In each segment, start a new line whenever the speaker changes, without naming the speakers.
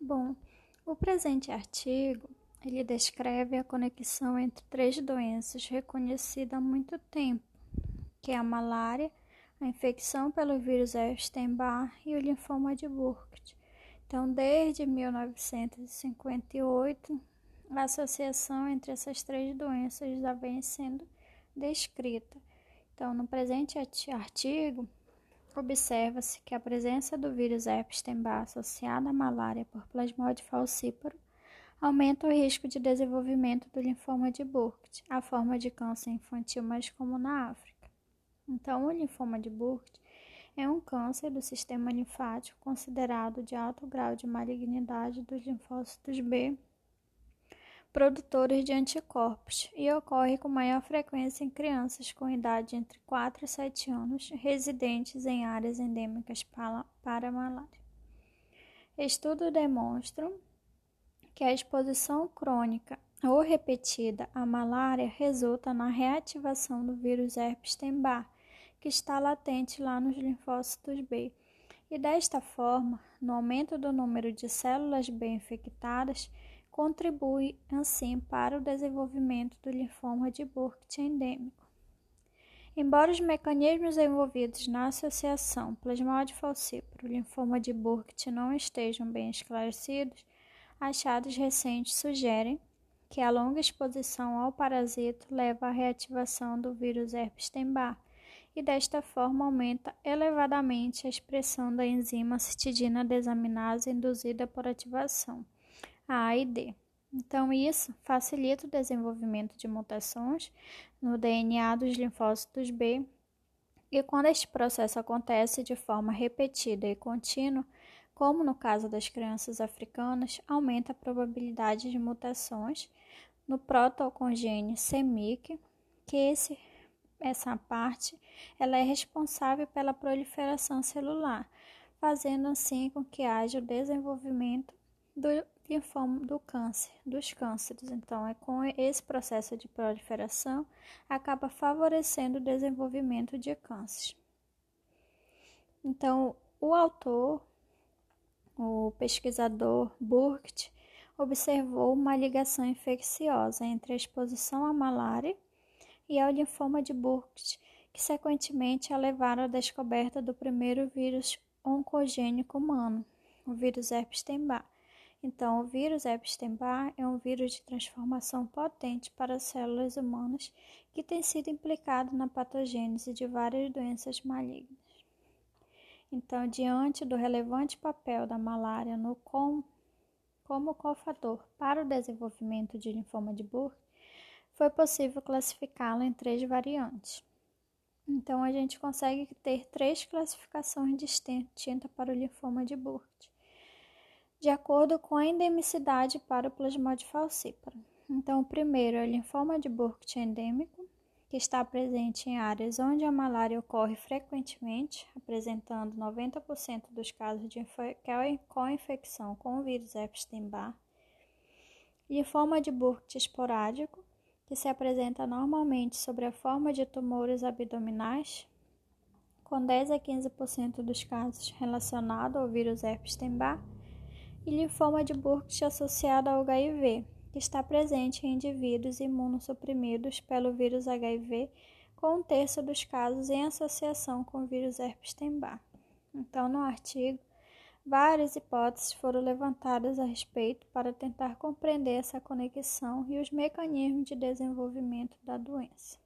Bom, o presente artigo ele descreve a conexão entre três doenças reconhecidas há muito tempo, que é a malária, a infecção pelo vírus Epstein-Barr e o linfoma de Burkitt. Então, desde 1958, a associação entre essas três doenças já vem sendo descrita. Então, no presente artigo, observa-se que a presença do vírus Epstein-Barr associada à malária por plasmode falcíparo aumenta o risco de desenvolvimento do linfoma de Burkitt, a forma de câncer infantil mais comum na África. Então, o linfoma de Burkitt é um câncer do sistema linfático considerado de alto grau de malignidade dos linfócitos B produtores de anticorpos e ocorre com maior frequência em crianças com idade entre 4 e 7 anos residentes em áreas endêmicas para, para malária. Estudos demonstram que a exposição crônica ou repetida à malária resulta na reativação do vírus Epstein-Barr, que está latente lá nos linfócitos B, e desta forma, no aumento do número de células B infectadas, contribui assim para o desenvolvimento do linfoma de Burkitt endêmico. Embora os mecanismos envolvidos na associação plasmode falciparum linfoma de Burkitt não estejam bem esclarecidos, achados recentes sugerem que a longa exposição ao parasito leva à reativação do vírus Epstein-Barr e desta forma aumenta elevadamente a expressão da enzima citidina desaminase induzida por ativação. A e D. Então, isso facilita o desenvolvimento de mutações no DNA dos linfócitos B, e quando este processo acontece de forma repetida e contínua, como no caso das crianças africanas, aumenta a probabilidade de mutações no protocongênio CEMIC, que esse, essa parte ela é responsável pela proliferação celular, fazendo assim com que haja o desenvolvimento do linfoma do câncer, dos cânceres. Então, é com esse processo de proliferação acaba favorecendo o desenvolvimento de câncer. Então, o autor, o pesquisador Burkt, observou uma ligação infecciosa entre a exposição à malária e ao linfoma de Burkitt, que sequentemente a levaram à descoberta do primeiro vírus oncogênico humano, o vírus Epstein-Barr, então, o vírus Epstein-Barr é um vírus de transformação potente para células humanas que tem sido implicado na patogênese de várias doenças malignas. Então, diante do relevante papel da malária no com, como cofator para o desenvolvimento de linfoma de Burke, foi possível classificá-la em três variantes. Então, a gente consegue ter três classificações distintas para o linfoma de Burke de acordo com a endemicidade para o plasmode falciparum. Então, o primeiro é o linfoma de Burkitt endêmico, que está presente em áreas onde a malária ocorre frequentemente, apresentando 90% dos casos de co-infecção com o vírus Epstein-Barr. Linfoma de Burkitt esporádico, que se apresenta normalmente sobre a forma de tumores abdominais, com 10 a 15% dos casos relacionados ao vírus Epstein-Barr e linfoma de Burkitt associado ao HIV, que está presente em indivíduos imunossuprimidos pelo vírus HIV, com um terço dos casos em associação com o vírus Epstein-Barr. Então, no artigo, várias hipóteses foram levantadas a respeito para tentar compreender essa conexão e os mecanismos de desenvolvimento da doença.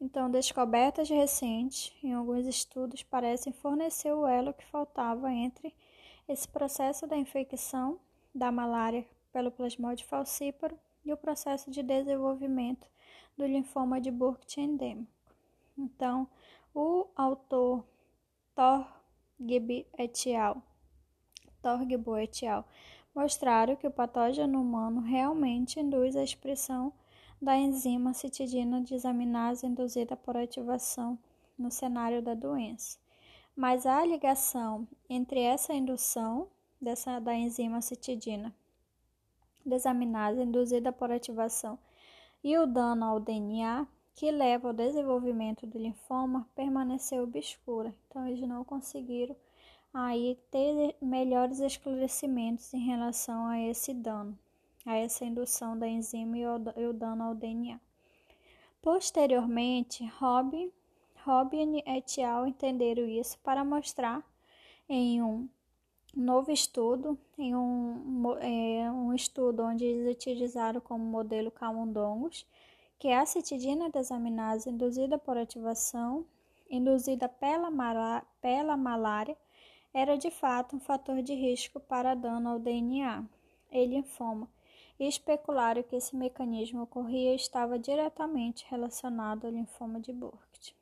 Então, descobertas recentes em alguns estudos parecem fornecer o elo que faltava entre esse processo da infecção da malária pelo plasmode falciparum e o processo de desenvolvimento do linfoma de Burkitt endêmico. Então, o autor Torgib et al. Torgbo et al. mostraram que o patógeno humano realmente induz a expressão da enzima citidina desaminase induzida por ativação no cenário da doença mas há ligação entre essa indução dessa, da enzima citidina desaminase induzida por ativação e o dano ao DNA que leva ao desenvolvimento do linfoma permaneceu obscura. Então, eles não conseguiram aí ter melhores esclarecimentos em relação a esse dano, a essa indução da enzima e o dano ao DNA. Posteriormente, Robin, Robin et al. entenderam isso para mostrar em um novo estudo, em um, é, um estudo onde eles utilizaram como modelo camundongos, que é a citidina desaminase induzida por ativação, induzida pela, pela malária, era de fato um fator de risco para dano ao DNA e linfoma, e especularam que esse mecanismo ocorria e estava diretamente relacionado ao linfoma de Burkitt.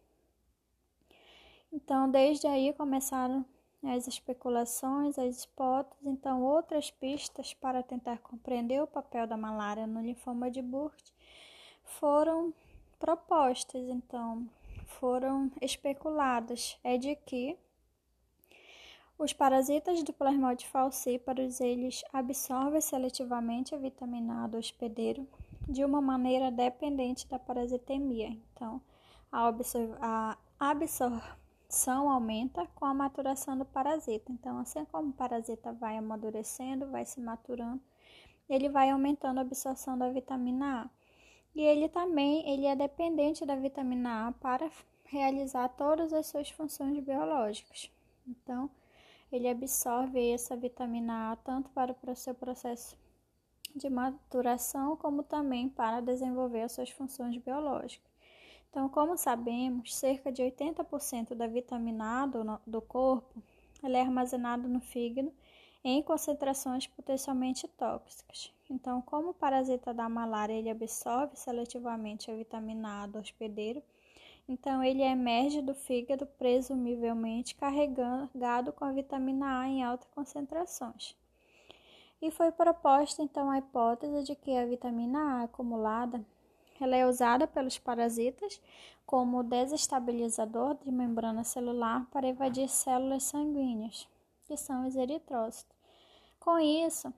Então, desde aí começaram as especulações, as hipóteses, então outras pistas para tentar compreender o papel da malária no linfoma de Burkitt foram propostas, então foram especuladas, é de que os parasitas do plasmode falcíparos, eles absorvem seletivamente a vitamina A do hospedeiro de uma maneira dependente da parasitemia. Então, a, a absorção absorção aumenta com a maturação do parasita. Então, assim como o parasita vai amadurecendo, vai se maturando, ele vai aumentando a absorção da vitamina A. E ele também ele é dependente da vitamina A para realizar todas as suas funções biológicas. Então, ele absorve essa vitamina A tanto para o seu processo de maturação, como também para desenvolver as suas funções biológicas. Então, como sabemos, cerca de 80% da vitamina A do, do corpo é armazenada no fígado em concentrações potencialmente tóxicas. Então, como o parasita da malária ele absorve seletivamente a vitamina A do hospedeiro, então ele emerge do fígado presumivelmente carregado com a vitamina A em altas concentrações. E foi proposta então a hipótese de que a vitamina A acumulada ela é usada pelos parasitas como desestabilizador de membrana celular para evadir células sanguíneas, que são os eritrócitos. Com isso,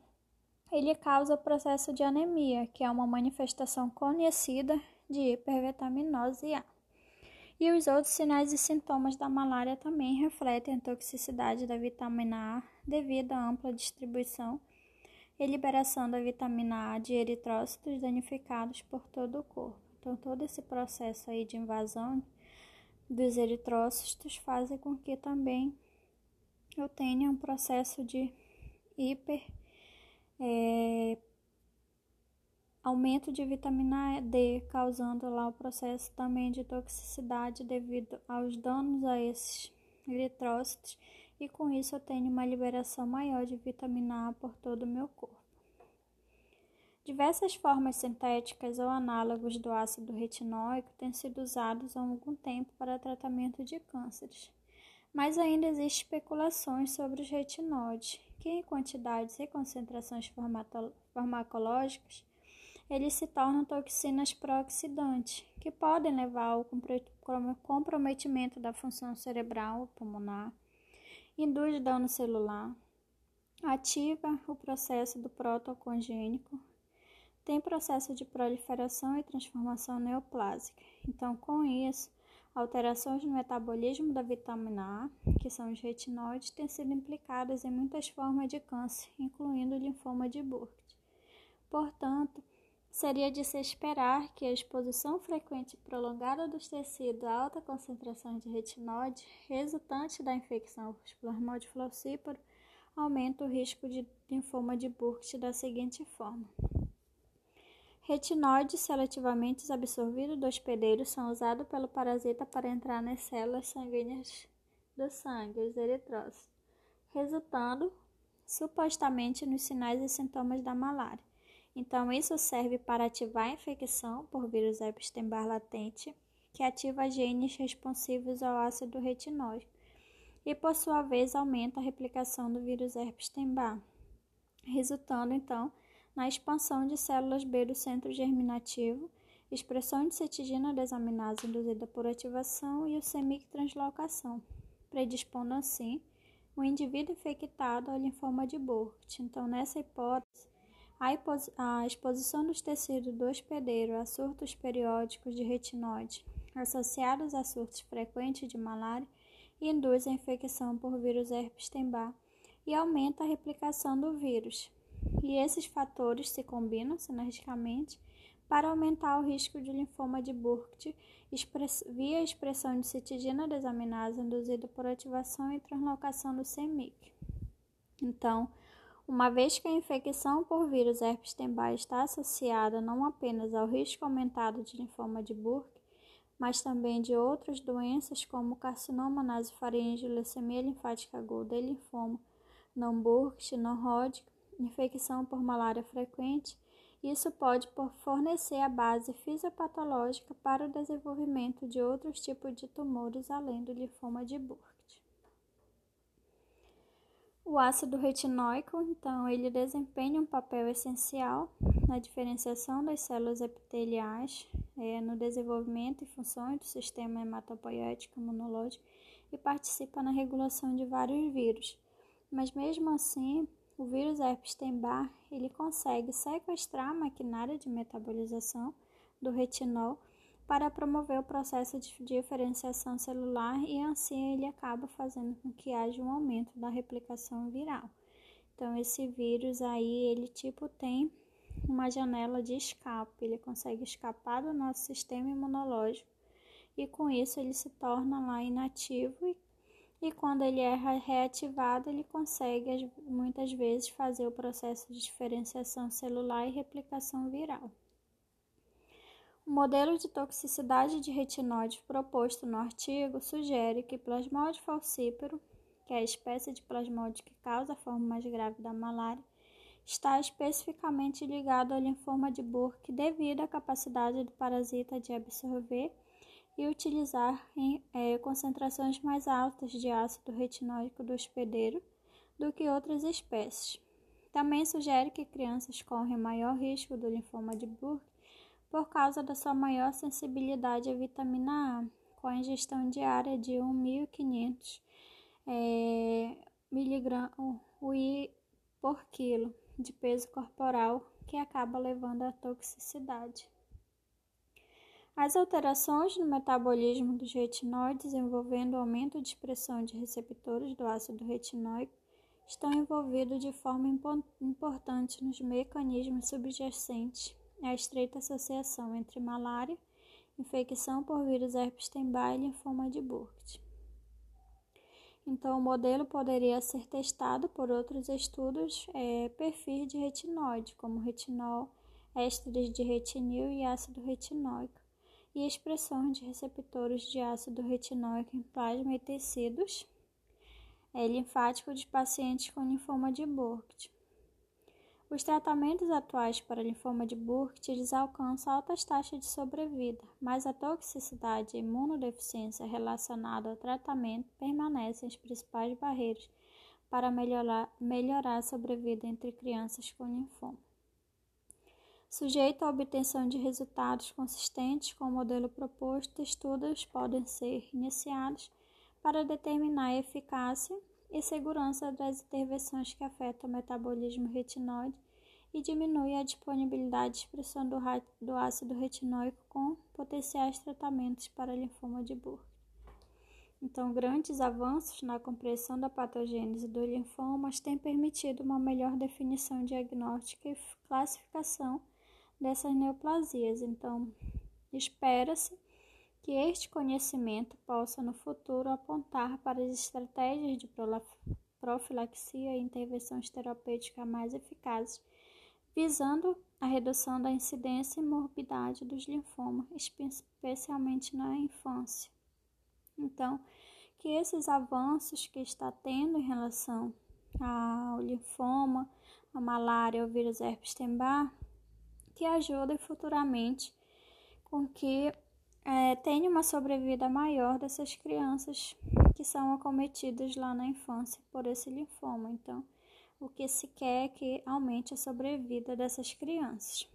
ele causa o processo de anemia, que é uma manifestação conhecida de hipervitaminose A. E os outros sinais e sintomas da malária também refletem a toxicidade da vitamina A devido à ampla distribuição e liberação da vitamina A de eritrócitos danificados por todo o corpo. Então, todo esse processo aí de invasão dos eritrócitos faz com que também eu tenha um processo de hiper é, aumento de vitamina D, causando lá o processo também de toxicidade devido aos danos a esses eritrócitos e com isso eu tenho uma liberação maior de vitamina A por todo o meu corpo. Diversas formas sintéticas ou análogos do ácido retinóico têm sido usados há algum tempo para tratamento de cânceres, mas ainda existem especulações sobre os retinóides, que em quantidades e concentrações farmacológicas eles se tornam toxinas pró-oxidantes, que podem levar ao comprometimento da função cerebral pulmonar induz dano celular, ativa o processo do protocongênico, tem processo de proliferação e transformação neoplásica. Então, com isso, alterações no metabolismo da vitamina A, que são os retinóides, têm sido implicadas em muitas formas de câncer, incluindo o linfoma de Burkitt. Portanto, seria de se esperar que a exposição frequente e prolongada dos tecidos a alta concentração de retinóide, resultante da infecção por plasmode falcíparo, aumenta o risco de linfoma de Burkitt da seguinte forma. Retinóides seletivamente absorvidos do hospedeiro são usados pelo parasita para entrar nas células sanguíneas do sangue, os eritrócitos, resultando supostamente nos sinais e sintomas da malária. Então, isso serve para ativar a infecção por vírus Epstein-Barr latente, que ativa genes responsivos ao ácido retinóico e, por sua vez, aumenta a replicação do vírus Epstein-Barr, resultando, então, na expansão de células B do centro germinativo, expressão de cetidina desaminase induzida por ativação e o translocação, predispondo assim o indivíduo infectado ao linfoma de Burkitt. Então, nessa hipótese, a exposição dos tecidos do hospedeiro a surtos periódicos de retinóide, associados a surtos frequentes de malária, induz a infecção por vírus herpes Epstein-Barr e aumenta a replicação do vírus. E esses fatores se combinam sinergicamente para aumentar o risco de linfoma de Burkitt via expressão de citidina desaminase induzida por ativação e translocação do CMYC. Então, uma vez que a infecção por vírus herpes Epstein-Barr está associada não apenas ao risco aumentado de linfoma de Burkitt, mas também de outras doenças como carcinoma nasofaríngeo, leucemia linfática aguda e linfoma não não Hodgkin, infecção por malária frequente, isso pode fornecer a base fisiopatológica para o desenvolvimento de outros tipos de tumores além do linfoma de Burkitt. O ácido retinóico, então, ele desempenha um papel essencial na diferenciação das células epiteliais, é, no desenvolvimento e funções do sistema hematopoético imunológico e participa na regulação de vários vírus. Mas mesmo assim, o vírus Epstein-Barr ele consegue sequestrar a maquinária de metabolização do retinol para promover o processo de diferenciação celular e assim ele acaba fazendo com que haja um aumento da replicação viral. Então esse vírus aí ele tipo tem uma janela de escape, ele consegue escapar do nosso sistema imunológico e com isso ele se torna lá inativo e, e quando ele é reativado ele consegue muitas vezes fazer o processo de diferenciação celular e replicação viral. O modelo de toxicidade de retinóide proposto no artigo sugere que Plasmodium falciparum, que é a espécie de plasmódio que causa a forma mais grave da malária, está especificamente ligado ao linfoma de Burke devido à capacidade do parasita de absorver e utilizar em é, concentrações mais altas de ácido retinóico do hospedeiro do que outras espécies. Também sugere que crianças correm maior risco do linfoma de Burke por causa da sua maior sensibilidade à vitamina A, com a ingestão diária de 1.500 é, miligramas por quilo de peso corporal, que acaba levando à toxicidade. As alterações no metabolismo dos retinóides envolvendo aumento de expressão de receptores do ácido retinóico estão envolvidos de forma importante nos mecanismos subjacentes a estreita associação entre malária, infecção por vírus herpes Epstein-Barr e linfoma de Burkitt. Então, o modelo poderia ser testado por outros estudos é, perfis de retinóide, como retinol, ésteres de retinil e ácido retinóico, e expressões de receptores de ácido retinóico em plasma e tecidos é, linfáticos de pacientes com linfoma de Burkitt. Os tratamentos atuais para linfoma de Burkitt eles alcançam altas taxas de sobrevida, mas a toxicidade e imunodeficiência relacionada ao tratamento permanecem as principais barreiras para melhorar, melhorar a sobrevida entre crianças com linfoma. Sujeito à obtenção de resultados consistentes com o modelo proposto, estudos podem ser iniciados para determinar a eficácia e segurança das intervenções que afetam o metabolismo retinoide e diminui a disponibilidade de expressão do, do ácido retinóico com potenciais tratamentos para linfoma de Burkitt. Então, grandes avanços na compreensão da patogênese do linfomas têm permitido uma melhor definição diagnóstica e classificação dessas neoplasias. Então, espera-se que este conhecimento possa no futuro apontar para as estratégias de profilaxia e intervenções terapêuticas mais eficazes, visando a redução da incidência e morbidade dos linfomas, especialmente na infância. Então, que esses avanços que está tendo em relação ao linfoma, a malária, o vírus herpes Epstein-Barr, que ajudem futuramente com que é, tenha uma sobrevida maior dessas crianças que são acometidas lá na infância por esse linfoma. Então, o que se quer é que aumente a sobrevida dessas crianças.